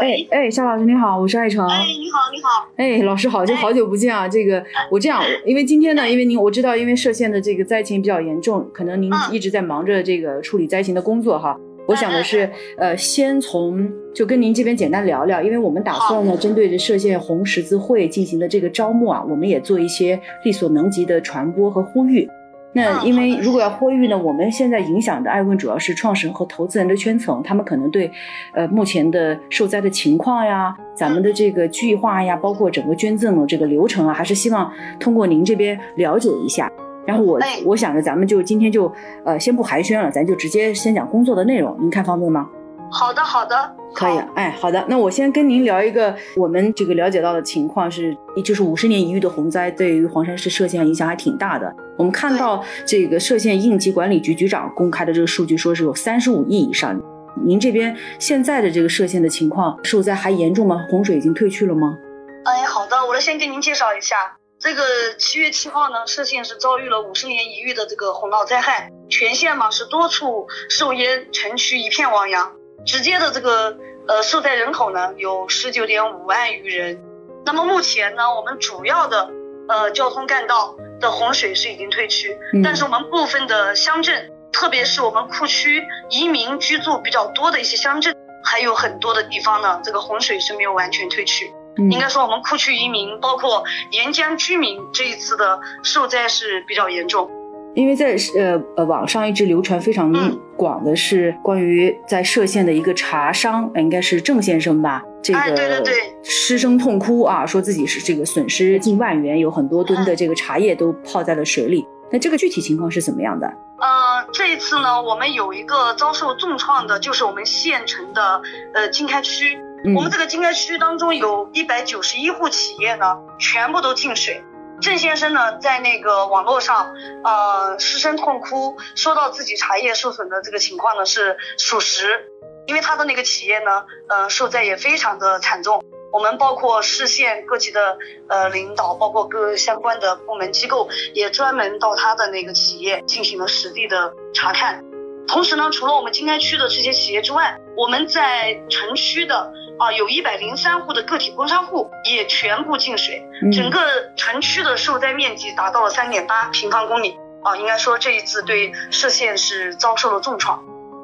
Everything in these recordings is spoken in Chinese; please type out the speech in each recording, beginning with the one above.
哎哎，夏老师你好，我是艾诚。哎，你好，你好。哎，老师好，就好久不见啊！这个我这样，因为今天呢，因为您我知道，因为歙县的这个灾情比较严重，可能您一直在忙着这个处理灾情的工作哈。我想的是，呃，先从就跟您这边简单聊聊，因为我们打算呢，针对着歙县红十字会进行的这个招募啊，我们也做一些力所能及的传播和呼吁。那因为如果要呼吁呢，我们现在影响的爱问主要是创始人和投资人的圈层，他们可能对，呃，目前的受灾的情况呀，咱们的这个计划呀，包括整个捐赠的这个流程啊，还是希望通过您这边了解一下。然后我我想着咱们就今天就呃先不寒暄了，咱就直接先讲工作的内容，您看方便吗？好的，好的，可以。哎，好的，那我先跟您聊一个我们这个了解到的情况是，就是五十年一遇的洪灾对于黄山市歙县影响还挺大的。我们看到这个歙县应急管理局局长公开的这个数据，说是有三十五亿以上。您这边现在的这个歙县的情况，受灾还严重吗？洪水已经退去了吗？哎，好的，我来先给您介绍一下，这个七月七号呢，歙县是遭遇了五十年一遇的这个洪涝灾害，全县嘛是多处受淹，城区一片汪洋。直接的这个呃受灾人口呢有十九点五万余人，那么目前呢我们主要的呃交通干道的洪水是已经退去，但是我们部分的乡镇，特别是我们库区移民居住比较多的一些乡镇，还有很多的地方呢这个洪水是没有完全退去，应该说我们库区移民包括沿江居民这一次的受灾是比较严重。因为在呃呃网上一直流传非常广的是关于在歙县的一个茶商，应该是郑先生吧，这个失声痛哭啊，说自己是这个损失近万元，有很多吨的这个茶叶都泡在了水里。那这个具体情况是怎么样的？呃，这一次呢，我们有一个遭受重创的，就是我们县城的呃经开区，我们这个经开区当中有一百九十一户企业呢，全部都进水。郑先生呢，在那个网络上，呃，失声痛哭，说到自己茶叶受损的这个情况呢是属实，因为他的那个企业呢，呃，受灾也非常的惨重。我们包括市县各级的呃领导，包括各相关的部门机构，也专门到他的那个企业进行了实地的查看。同时呢，除了我们经开区的这些企业之外，我们在城区的。啊，有一百零三户的个体工商户也全部进水，整个城区的受灾面积达到了三点八平方公里。啊，应该说这一次对歙县是遭受了重创。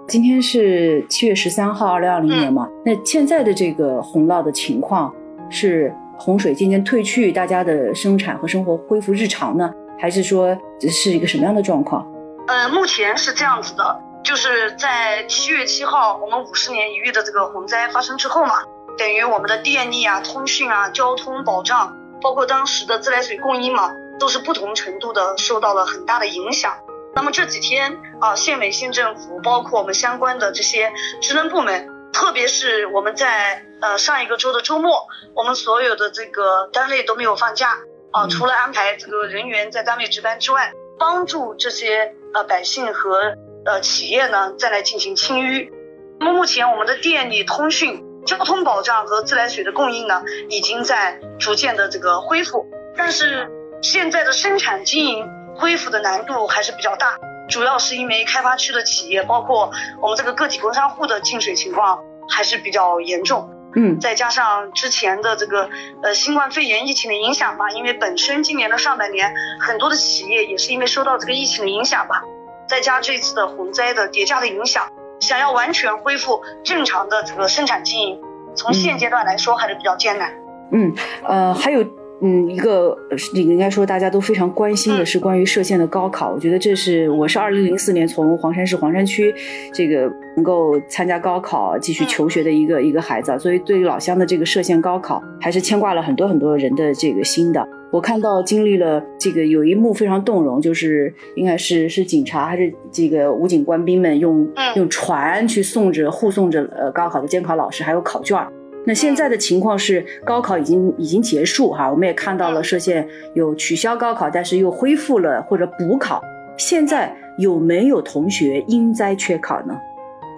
今天是七月十三号，二零二零年嘛。那现在的这个洪涝的情况是洪水渐渐退去，大家的生产和生活恢复日常呢，还是说是一个什么样的状况？呃，目前是这样子的。就是在七月七号，我们五十年一遇的这个洪灾发生之后嘛，等于我们的电力啊、通讯啊、交通保障，包括当时的自来水供应嘛，都是不同程度的受到了很大的影响。那么这几天啊，县委县政府，包括我们相关的这些职能部门，特别是我们在呃上一个周的周末，我们所有的这个单位都没有放假啊，除了安排这个人员在单位值班之外，帮助这些呃百姓和。呃，企业呢再来进行清淤。那么目前我们的电力、通讯、交通保障和自来水的供应呢，已经在逐渐的这个恢复。但是现在的生产经营恢复的难度还是比较大，主要是因为开发区的企业，包括我们这个个体工商户的进水情况还是比较严重。嗯，再加上之前的这个呃新冠肺炎疫情的影响吧，因为本身今年的上半年很多的企业也是因为受到这个疫情的影响吧。再加这次的洪灾的叠加的影响，想要完全恢复正常的这个生产经营，从现阶段来说还是比较艰难。嗯，呃，还有，嗯，一个这个应该说大家都非常关心的是关于歙县的高考。我觉得这是我是二零零四年从黄山市黄山区这个能够参加高考继续求学的一个一个孩子，所以对于老乡的这个歙县高考还是牵挂了很多很多人的这个心的。我看到经历了这个有一幕非常动容，就是应该是是警察还是这个武警官兵们用用船去送着护送着呃高考的监考老师还有考卷，那现在的情况是高考已经已经结束哈，我们也看到了歙县有取消高考，但是又恢复了或者补考。现在有没有同学因灾缺考呢？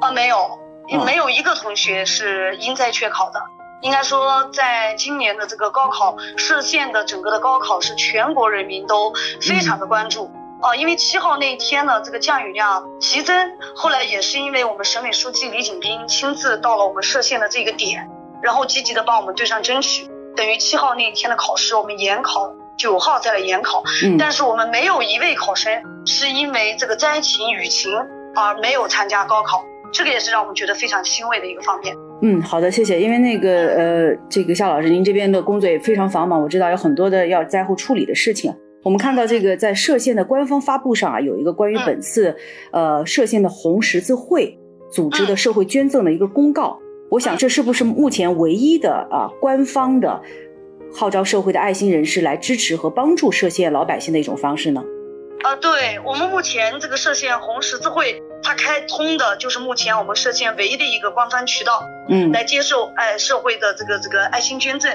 啊，没有，没有一个同学是因灾缺考的。应该说，在今年的这个高考，歙县的整个的高考是全国人民都非常的关注啊，因为七号那一天呢，这个降雨量急增，后来也是因为我们省委书记李景斌亲自到了我们歙县的这个点。然后积极的帮我们对上争取，等于七号那一天的考试我们延考，九号再来延考。嗯，但是我们没有一位考生是因为这个灾情雨情而没有参加高考，这个也是让我们觉得非常欣慰的一个方面。嗯，好的，谢谢。因为那个呃，这个夏老师，您这边的工作也非常繁忙，我知道有很多的要灾后处理的事情。我们看到这个在歙县的官方发布上啊，有一个关于本次呃歙县的红十字会组织的社会捐赠的一个公告。我想，这是不是目前唯一的啊官方的号召社会的爱心人士来支持和帮助歙县老百姓的一种方式呢？啊，对我们目前这个歙县红十字会，它开通的就是目前我们歙县唯一的一个官方渠道，嗯，来接受爱社会的这个这个爱心捐赠。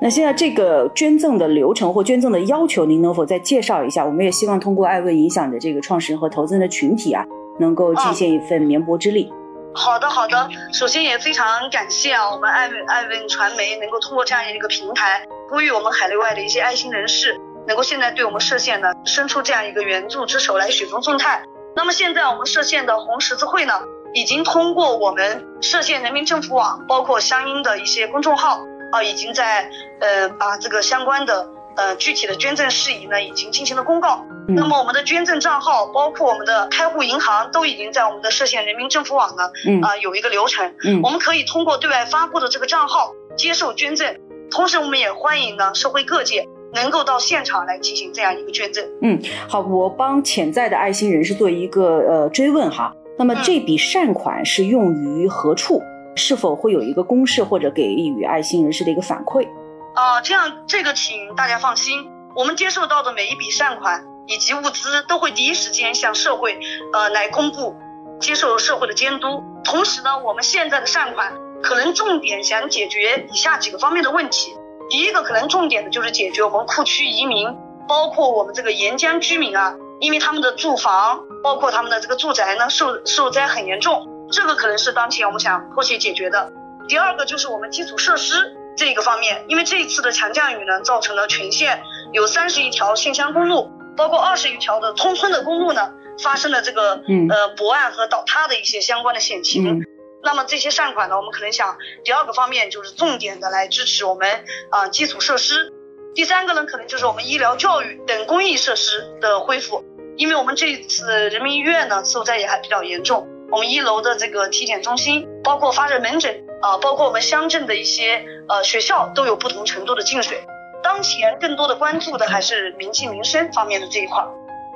那现在这个捐赠的流程或捐赠的要求，您能否再介绍一下？我们也希望通过爱问影响的这个创始人和投资人的群体啊，能够尽献一份绵薄之力。好的，好的。首先也非常感谢啊，我们爱问爱问传媒能够通过这样一个平台，呼吁我们海内外的一些爱心人士，能够现在对我们歙县呢伸出这样一个援助之手来雪中送炭。那么现在我们歙县的红十字会呢，已经通过我们歙县人民政府网，包括相应的一些公众号啊，已经在呃把这个相关的。呃，具体的捐赠事宜呢，已经进行了公告。那么我们的捐赠账号，包括我们的开户银行，都已经在我们的歙县人民政府网呢，啊，有一个流程。嗯，我们可以通过对外发布的这个账号接受捐赠。同时，我们也欢迎呢社会各界能够到现场来进行这样一个捐赠。嗯，好，我帮潜在的爱心人士做一个呃追问哈。那么这笔善款是用于何处？是否会有一个公示或者给予爱心人士的一个反馈？啊，这样这个请大家放心，我们接受到的每一笔善款以及物资都会第一时间向社会呃来公布，接受社会的监督。同时呢，我们现在的善款可能重点想解决以下几个方面的问题。第一个可能重点的就是解决我们库区移民，包括我们这个沿江居民啊，因为他们的住房包括他们的这个住宅呢受受灾很严重，这个可能是当前我们想迫切解决的。第二个就是我们基础设施。这个方面，因为这一次的强降雨呢，造成了全县有三十一条县乡公路，包括二十余条的通村的公路呢，发生了这个呃驳岸和倒塌的一些相关的险情。那么这些善款呢，我们可能想第二个方面就是重点的来支持我们啊基础设施。第三个呢，可能就是我们医疗、教育等公益设施的恢复，因为我们这次人民医院呢受灾也还比较严重，我们一楼的这个体检中心，包括发热门诊。啊，包括我们乡镇的一些呃学校都有不同程度的进水。当前更多的关注的还是民计民生方面的这一块。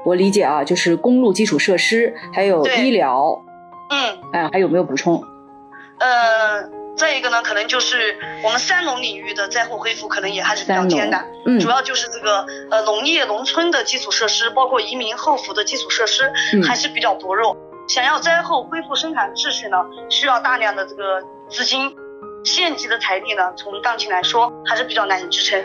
我理解啊，就是公路基础设施，还有医疗。嗯。哎，还有没有补充？呃，再一个呢，可能就是我们三农领域的灾后恢复可能也还是比较艰难。嗯。主要就是这个呃农业农村的基础设施，包括移民后扶的基础设施还是比较薄弱。想要灾后恢复生产秩序呢，需要大量的这个。资金，县级的财力呢，从当前来说还是比较难以支撑。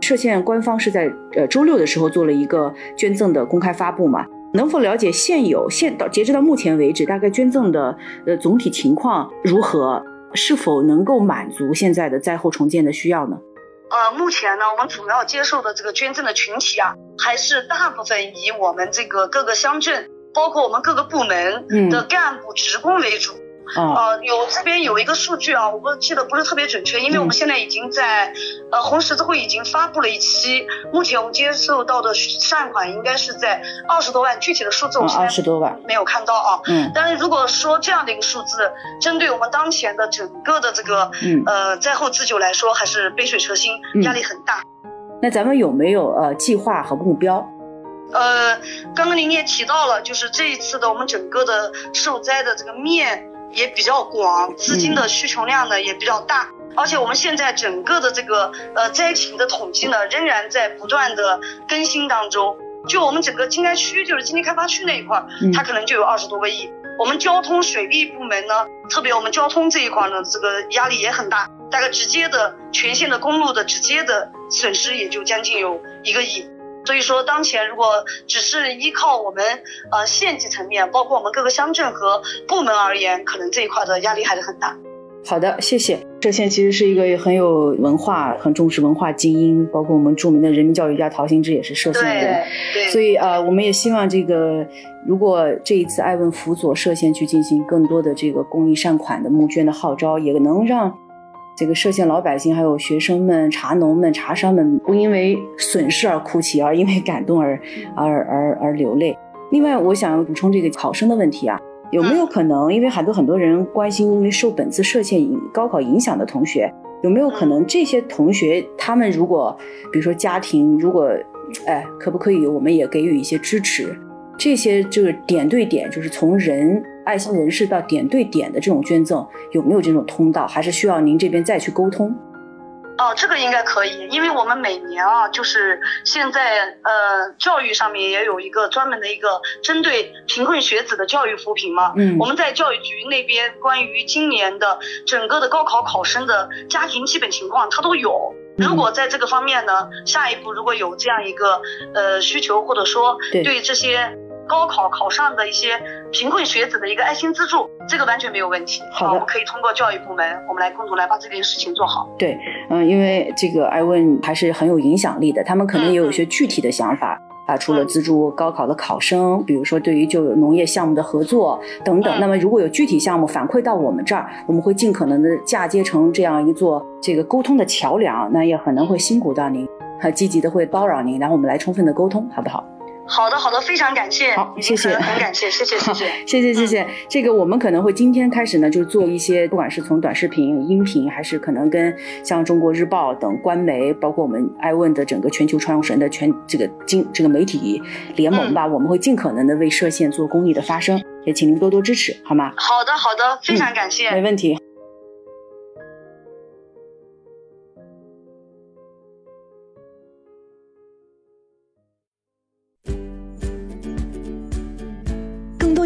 歙县官方是在呃周六的时候做了一个捐赠的公开发布嘛？能否了解现有现到截止到目前为止，大概捐赠的呃总体情况如何？是否能够满足现在的灾后重建的需要呢？呃，目前呢，我们主要接受的这个捐赠的群体啊，还是大部分以我们这个各个乡镇，包括我们各个部门的干部职工为主。呃，有这边有一个数据啊，我不记得不是特别准确，因为我们现在已经在，呃，红十字会已经发布了一期，目前我们接受到的善款应该是在二十多万，具体的数字我现在二十多万没有看到啊。嗯。但是如果说这样的一个数字，针对我们当前的整个的这个，呃，灾后自救来说，还是杯水车薪，压力很大。那咱们有没有呃计划和目标？呃，刚刚您也提到了，就是这一次的我们整个的受灾的这个面。也比较广，资金的需求量呢也比较大，而且我们现在整个的这个呃灾情的统计呢仍然在不断的更新当中。就我们整个经开区，就是经济开发区那一块，它可能就有二十多个亿。我们交通水利部门呢，特别我们交通这一块呢，这个压力也很大，大概直接的全县的公路的直接的损失也就将近有一个亿。所以说，当前如果只是依靠我们呃县级层面，包括我们各个乡镇和部门而言，可能这一块的压力还是很大。好的，谢谢。歙县其实是一个很有文化、很重视文化精英，包括我们著名的人民教育家陶行知也是歙县人。对，所以呃，我们也希望这个，如果这一次爱问辅佐歙县去进行更多的这个公益善款的募捐的号召，也能让这个歙县老百姓、还有学生们、茶农们、茶商们不因为损失而哭泣，而因为感动而而而而流泪。另外，我想补充这个考生的问题啊。有没有可能？因为很多很多人关心，因为受本次歙县高考影响的同学，有没有可能这些同学他们如果，比如说家庭如果，哎，可不可以我们也给予一些支持？这些就是点对点，就是从人爱心人士到点对点的这种捐赠，有没有这种通道？还是需要您这边再去沟通？哦，这个应该可以，因为我们每年啊，就是现在呃，教育上面也有一个专门的一个针对贫困学子的教育扶贫嘛。嗯，我们在教育局那边关于今年的整个的高考考生的家庭基本情况，它都有。如果在这个方面呢，下一步如果有这样一个呃需求，或者说对这些。高考考上的一些贫困学子的一个爱心资助，这个完全没有问题。好的，我们可以通过教育部门，我们来共同来把这件事情做好。对，嗯，因为这个艾问还是很有影响力的，他们可能也有一些具体的想法啊。除了资助高考的考生，比如说对于就有农业项目的合作等等。那么如果有具体项目反馈到我们这儿，我们会尽可能的嫁接成这样一座这个沟通的桥梁。那也可能会辛苦到您，很积极的会包扰您，然后我们来充分的沟通，好不好？好的，好的，非常感谢，好，谢谢，很感谢，谢谢，谢谢，谢谢，谢谢。这个我们可能会今天开始呢，就做一些，不管是从短视频、音频，还是可能跟像中国日报等官媒，包括我们爱问的整个全球传用神的全这个经这个媒体联盟吧，我们会尽可能的为涉县做公益的发声，也请您多多支持，好吗？好的，好的，非常感谢，没问题。